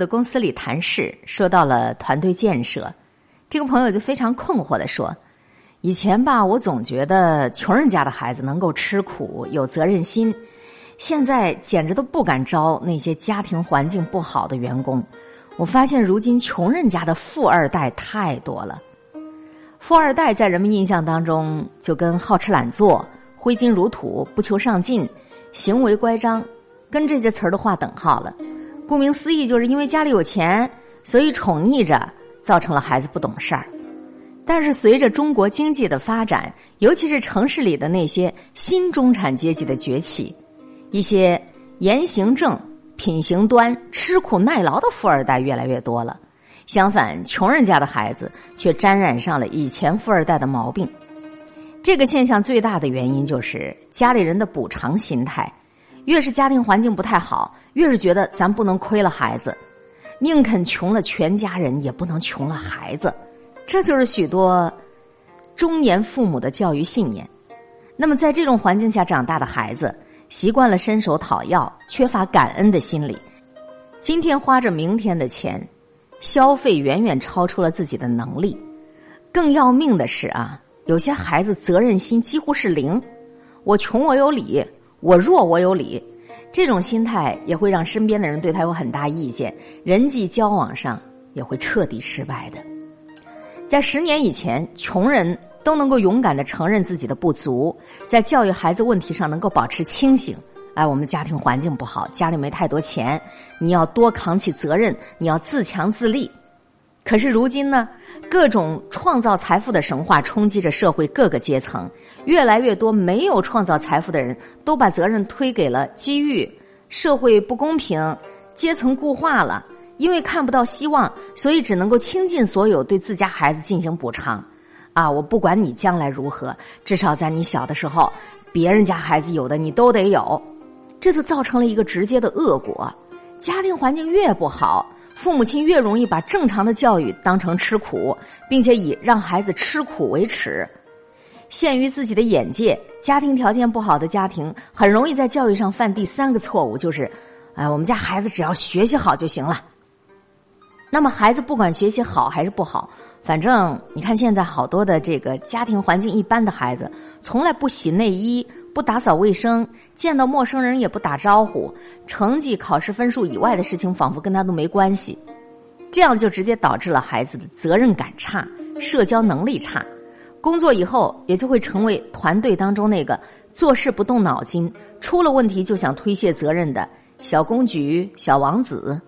的公司里谈事，说到了团队建设，这个朋友就非常困惑的说：“以前吧，我总觉得穷人家的孩子能够吃苦、有责任心，现在简直都不敢招那些家庭环境不好的员工。我发现如今穷人家的富二代太多了。富二代在人们印象当中就跟好吃懒做、挥金如土、不求上进、行为乖张，跟这些词儿都划等号了。”顾名思义，就是因为家里有钱，所以宠溺着，造成了孩子不懂事儿。但是随着中国经济的发展，尤其是城市里的那些新中产阶级的崛起，一些言行正、品行端、吃苦耐劳的富二代越来越多了。相反，穷人家的孩子却沾染上了以前富二代的毛病。这个现象最大的原因就是家里人的补偿心态。越是家庭环境不太好，越是觉得咱不能亏了孩子，宁肯穷了全家人，也不能穷了孩子。这就是许多中年父母的教育信念。那么，在这种环境下长大的孩子，习惯了伸手讨要，缺乏感恩的心理。今天花着明天的钱，消费远远超出了自己的能力。更要命的是啊，有些孩子责任心几乎是零。我穷，我有理。我弱我有理，这种心态也会让身边的人对他有很大意见，人际交往上也会彻底失败的。在十年以前，穷人都能够勇敢的承认自己的不足，在教育孩子问题上能够保持清醒。哎，我们家庭环境不好，家里没太多钱，你要多扛起责任，你要自强自立。可是如今呢？各种创造财富的神话冲击着社会各个阶层，越来越多没有创造财富的人都把责任推给了机遇，社会不公平，阶层固化了。因为看不到希望，所以只能够倾尽所有对自家孩子进行补偿。啊，我不管你将来如何，至少在你小的时候，别人家孩子有的你都得有，这就造成了一个直接的恶果。家庭环境越不好。父母亲越容易把正常的教育当成吃苦，并且以让孩子吃苦为耻。限于自己的眼界，家庭条件不好的家庭很容易在教育上犯第三个错误，就是，哎，我们家孩子只要学习好就行了。那么孩子不管学习好还是不好，反正你看现在好多的这个家庭环境一般的孩子，从来不洗内衣。不打扫卫生，见到陌生人也不打招呼，成绩、考试分数以外的事情仿佛跟他都没关系，这样就直接导致了孩子的责任感差、社交能力差，工作以后也就会成为团队当中那个做事不动脑筋、出了问题就想推卸责任的小公举、小王子。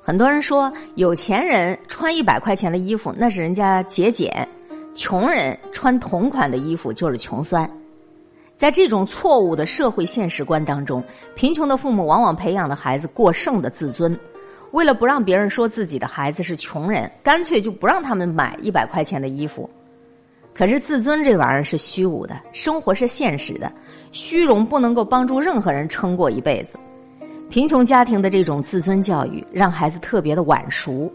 很多人说，有钱人穿一百块钱的衣服那是人家节俭，穷人穿同款的衣服就是穷酸。在这种错误的社会现实观当中，贫穷的父母往往培养了孩子过剩的自尊。为了不让别人说自己的孩子是穷人，干脆就不让他们买一百块钱的衣服。可是自尊这玩意儿是虚无的，生活是现实的，虚荣不能够帮助任何人撑过一辈子。贫穷家庭的这种自尊教育，让孩子特别的晚熟。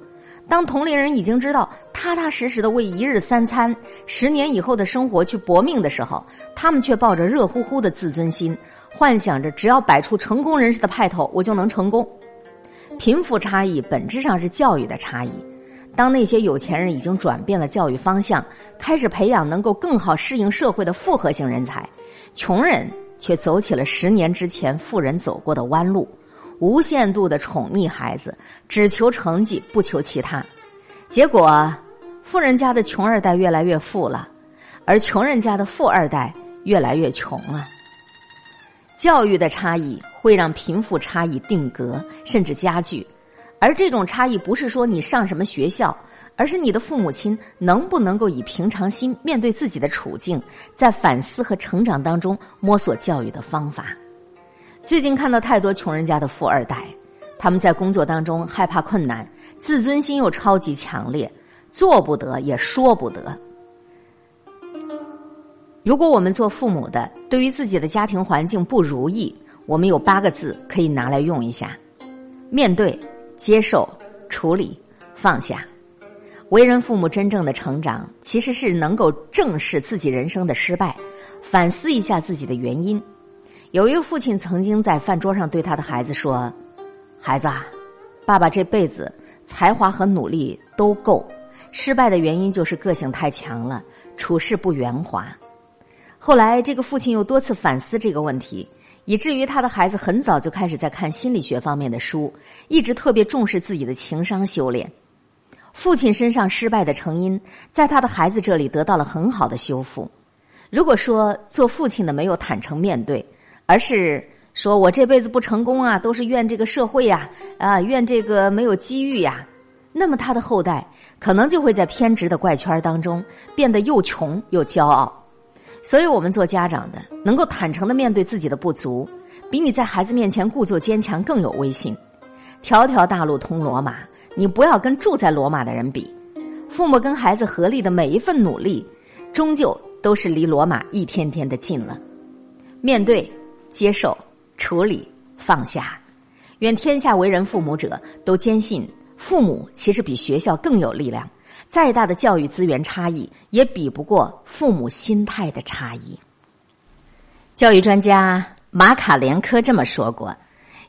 当同龄人已经知道踏踏实实的为一日三餐、十年以后的生活去搏命的时候，他们却抱着热乎乎的自尊心，幻想着只要摆出成功人士的派头，我就能成功。贫富差异本质上是教育的差异。当那些有钱人已经转变了教育方向，开始培养能够更好适应社会的复合型人才，穷人却走起了十年之前富人走过的弯路。无限度的宠溺孩子，只求成绩不求其他，结果，富人家的穷二代越来越富了，而穷人家的富二代越来越穷了。教育的差异会让贫富差异定格甚至加剧，而这种差异不是说你上什么学校，而是你的父母亲能不能够以平常心面对自己的处境，在反思和成长当中摸索教育的方法。最近看到太多穷人家的富二代，他们在工作当中害怕困难，自尊心又超级强烈，做不得也说不得。如果我们做父母的，对于自己的家庭环境不如意，我们有八个字可以拿来用一下：面对、接受、处理、放下。为人父母真正的成长，其实是能够正视自己人生的失败，反思一下自己的原因。有一个父亲曾经在饭桌上对他的孩子说：“孩子，啊，爸爸这辈子才华和努力都够，失败的原因就是个性太强了，处事不圆滑。后来，这个父亲又多次反思这个问题，以至于他的孩子很早就开始在看心理学方面的书，一直特别重视自己的情商修炼。父亲身上失败的成因，在他的孩子这里得到了很好的修复。如果说做父亲的没有坦诚面对，而是说我这辈子不成功啊，都是怨这个社会呀，啊，怨这个没有机遇呀，那么他的后代可能就会在偏执的怪圈当中变得又穷又骄傲。所以，我们做家长的能够坦诚的面对自己的不足，比你在孩子面前故作坚强更有威信。条条大路通罗马，你不要跟住在罗马的人比。父母跟孩子合力的每一份努力，终究都是离罗马一天天的近了。面对、接受、处理、放下。愿天下为人父母者都坚信，父母其实比学校更有力量。再大的教育资源差异，也比不过父母心态的差异。教育专家马卡连科这么说过：“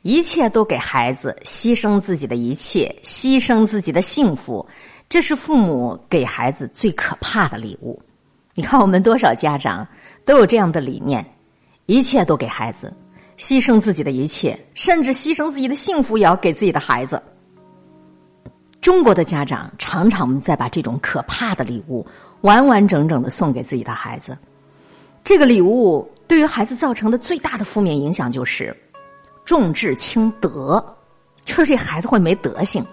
一切都给孩子，牺牲自己的一切，牺牲自己的幸福，这是父母给孩子最可怕的礼物。”你看，我们多少家长都有这样的理念：一切都给孩子，牺牲自己的一切，甚至牺牲自己的幸福也要给自己的孩子。中国的家长常常在把这种可怕的礼物完完整整的送给自己的孩子，这个礼物对于孩子造成的最大的负面影响就是重智轻德，就是这孩子会没德行。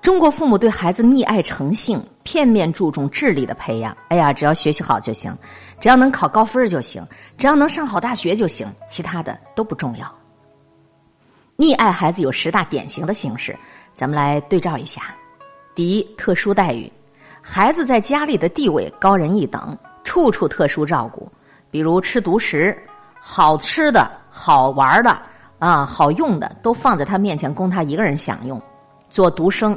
中国父母对孩子溺爱成性，片面注重智力的培养。哎呀，只要学习好就行，只要能考高分就行，只要能上好大学就行，其他的都不重要。溺爱孩子有十大典型的形式。咱们来对照一下：第一，特殊待遇，孩子在家里的地位高人一等，处处特殊照顾，比如吃独食，好吃的好玩的啊，好用的都放在他面前供他一个人享用。做独生，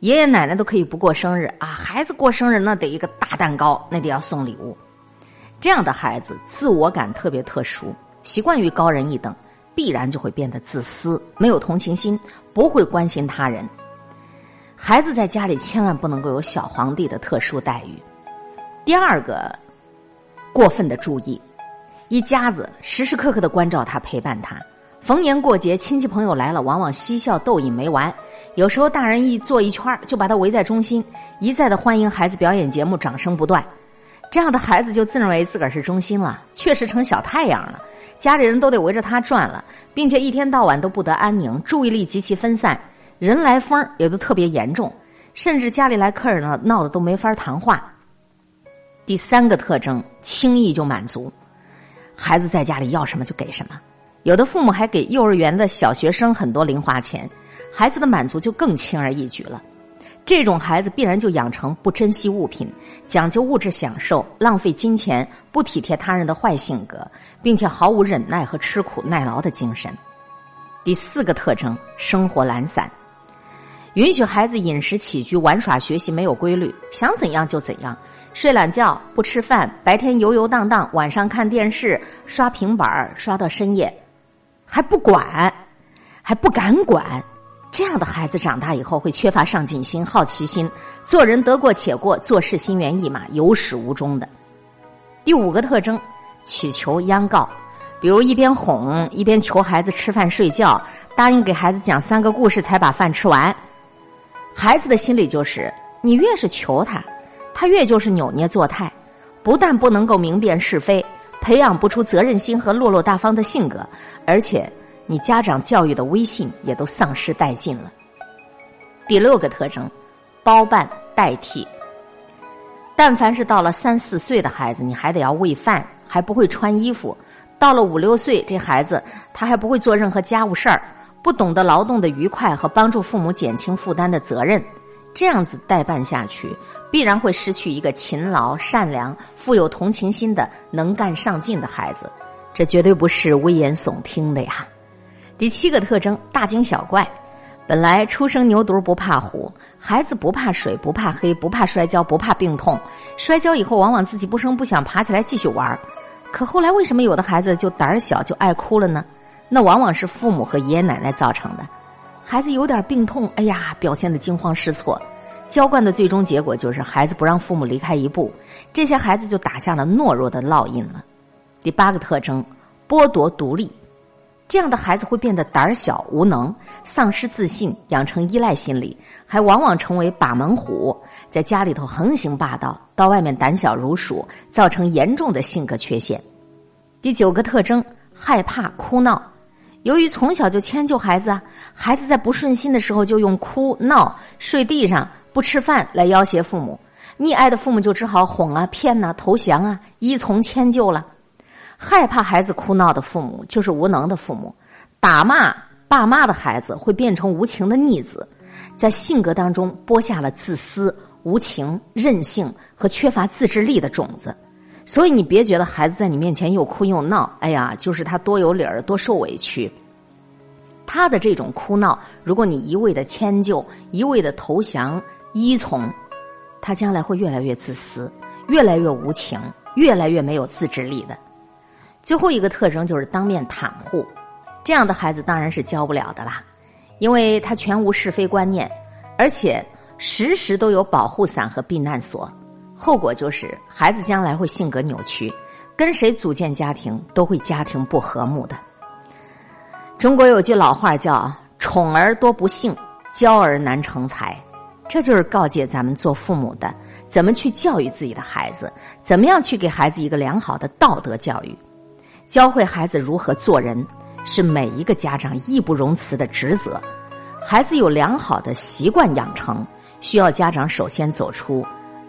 爷爷奶奶都可以不过生日啊，孩子过生日那得一个大蛋糕，那得要送礼物。这样的孩子自我感特别特殊，习惯于高人一等。必然就会变得自私，没有同情心，不会关心他人。孩子在家里千万不能够有小皇帝的特殊待遇。第二个，过分的注意，一家子时时刻刻的关照他，陪伴他。逢年过节，亲戚朋友来了，往往嬉笑逗饮没完。有时候大人一坐一圈就把他围在中心，一再的欢迎孩子表演节目，掌声不断。这样的孩子就自认为自个儿是中心了，确实成小太阳了。家里人都得围着他转了，并且一天到晚都不得安宁，注意力极其分散，人来疯也都特别严重，甚至家里来客人了，闹得都没法谈话。第三个特征，轻易就满足，孩子在家里要什么就给什么，有的父母还给幼儿园的小学生很多零花钱，孩子的满足就更轻而易举了。这种孩子必然就养成不珍惜物品、讲究物质享受、浪费金钱、不体贴他人的坏性格，并且毫无忍耐和吃苦耐劳的精神。第四个特征，生活懒散，允许孩子饮食起居、玩耍学习没有规律，想怎样就怎样，睡懒觉、不吃饭，白天游游荡荡，晚上看电视、刷平板刷到深夜，还不管，还不敢管。这样的孩子长大以后会缺乏上进心、好奇心，做人得过且过，做事心猿意马，有始无终的。第五个特征，乞求央告，比如一边哄一边求孩子吃饭睡觉，答应给孩子讲三个故事才把饭吃完。孩子的心理就是，你越是求他，他越就是扭捏作态，不但不能够明辨是非，培养不出责任心和落落大方的性格，而且。你家长教育的威信也都丧失殆尽了。第六个特征，包办代替。但凡是到了三四岁的孩子，你还得要喂饭，还不会穿衣服；到了五六岁，这孩子他还不会做任何家务事儿，不懂得劳动的愉快和帮助父母减轻负担的责任。这样子代办下去，必然会失去一个勤劳、善良、富有同情心的能干上进的孩子。这绝对不是危言耸听的呀！第七个特征，大惊小怪。本来初生牛犊不怕虎，孩子不怕水，不怕黑，不怕摔跤，不怕病痛。摔跤以后，往往自己不声不响爬起来继续玩。可后来为什么有的孩子就胆小，就爱哭了呢？那往往是父母和爷爷奶奶造成的。孩子有点病痛，哎呀，表现的惊慌失措。娇惯的最终结果就是孩子不让父母离开一步，这些孩子就打下了懦弱的烙印了。第八个特征，剥夺独立，这样的孩子会变得胆小无能，丧失自信，养成依赖心理，还往往成为把门虎，在家里头横行霸道，到外面胆小如鼠，造成严重的性格缺陷。第九个特征，害怕哭闹。由于从小就迁就孩子啊，孩子在不顺心的时候就用哭闹、睡地上。不吃饭来要挟父母，溺爱的父母就只好哄啊、骗呐、投降啊、依从迁就了。害怕孩子哭闹的父母就是无能的父母，打骂爸妈的孩子会变成无情的逆子，在性格当中播下了自私、无情、任性和缺乏自制力的种子。所以你别觉得孩子在你面前又哭又闹，哎呀，就是他多有理儿、多受委屈。他的这种哭闹，如果你一味的迁就、一味的投降。依从，他将来会越来越自私，越来越无情，越来越没有自制力的。最后一个特征就是当面袒护，这样的孩子当然是教不了的啦，因为他全无是非观念，而且时时都有保护伞和避难所，后果就是孩子将来会性格扭曲，跟谁组建家庭都会家庭不和睦的。中国有句老话叫“宠儿多不幸，教儿难成才”。这就是告诫咱们做父母的，怎么去教育自己的孩子，怎么样去给孩子一个良好的道德教育，教会孩子如何做人，是每一个家长义不容辞的职责。孩子有良好的习惯养成，需要家长首先走出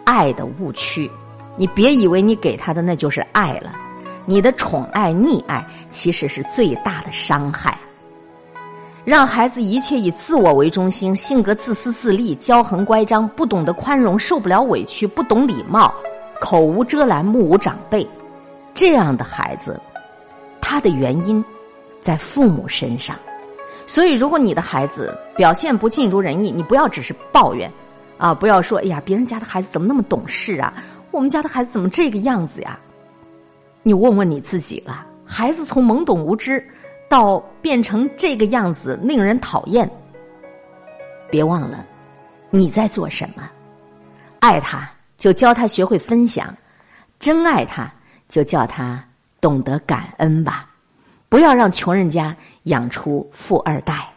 爱的误区。你别以为你给他的那就是爱了，你的宠爱溺爱其实是最大的伤害。让孩子一切以自我为中心，性格自私自利，骄横乖张，不懂得宽容，受不了委屈，不懂礼貌，口无遮拦，目无长辈，这样的孩子，他的原因在父母身上。所以，如果你的孩子表现不尽如人意，你不要只是抱怨，啊，不要说哎呀，别人家的孩子怎么那么懂事啊？我们家的孩子怎么这个样子呀？你问问你自己了，孩子从懵懂无知。到变成这个样子，令人讨厌。别忘了，你在做什么？爱他，就教他学会分享；真爱他，就叫他懂得感恩吧。不要让穷人家养出富二代。